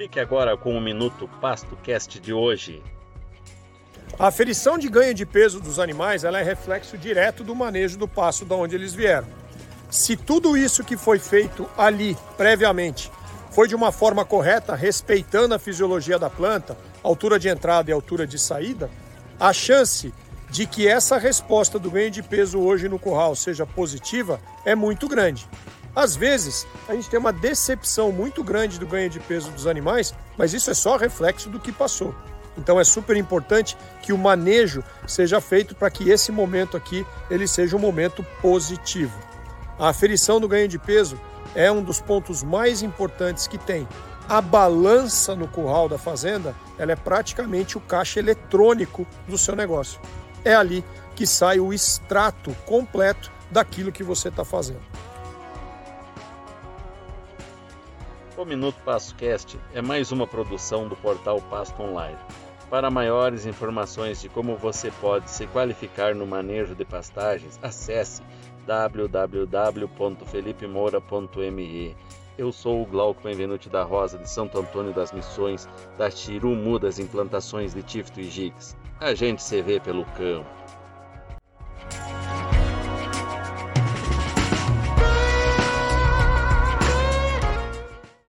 Fique agora com o Minuto Pasto Cast de hoje. A aferição de ganho de peso dos animais é reflexo direto do manejo do pasto de onde eles vieram. Se tudo isso que foi feito ali, previamente, foi de uma forma correta, respeitando a fisiologia da planta, altura de entrada e altura de saída, a chance de que essa resposta do ganho de peso hoje no curral seja positiva é muito grande. Às vezes, a gente tem uma decepção muito grande do ganho de peso dos animais, mas isso é só reflexo do que passou. Então é super importante que o manejo seja feito para que esse momento aqui ele seja um momento positivo. A aferição do ganho de peso é um dos pontos mais importantes que tem. A balança no curral da fazenda, ela é praticamente o caixa eletrônico do seu negócio. É ali que sai o extrato completo daquilo que você está fazendo. O Minuto Pasto Cast é mais uma produção do portal Pasto Online. Para maiores informações de como você pode se qualificar no manejo de pastagens, acesse www.felipemoura.me. Eu sou o Glauco Benvenuti da Rosa, de Santo Antônio das Missões, da Chirumu das implantações de Tifto e Gigs. A gente se vê pelo campo.